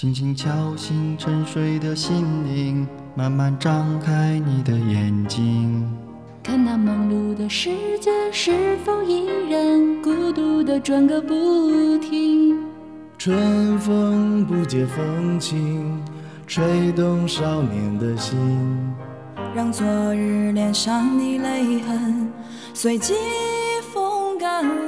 轻轻敲醒沉睡的心灵，慢慢张开你的眼睛，看那忙碌的世界是否依然孤独的转个不停。春风不解风情，吹动少年的心，让昨日脸上的泪痕随季风干了。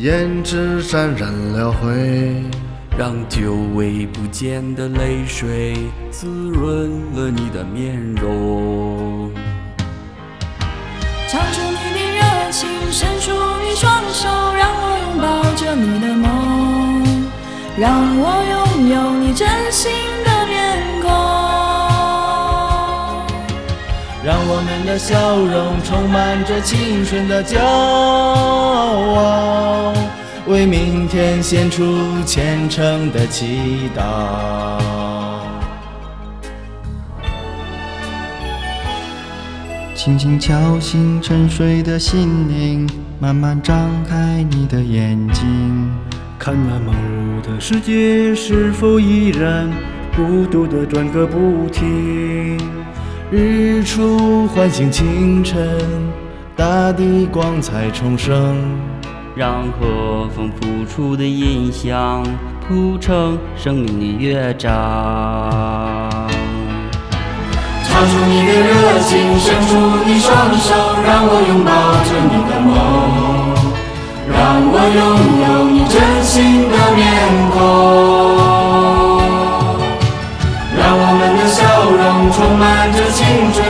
胭脂沾染了灰，让久违不见的泪水滋润了你的面容。唱出你的热情，伸出你双手，让我拥抱着你的梦，让我拥有你真让我们的笑容充满着青春的骄傲，为明天献出虔诚的祈祷。轻轻敲醒沉睡的心灵，慢慢张开你的眼睛，看那忙碌的世界是否依然孤独的转个不停。日出唤醒清晨，大地光彩重生，让和风拂出的音响谱成生命的乐章。唱出你的热情，伸出你双手，让我拥抱着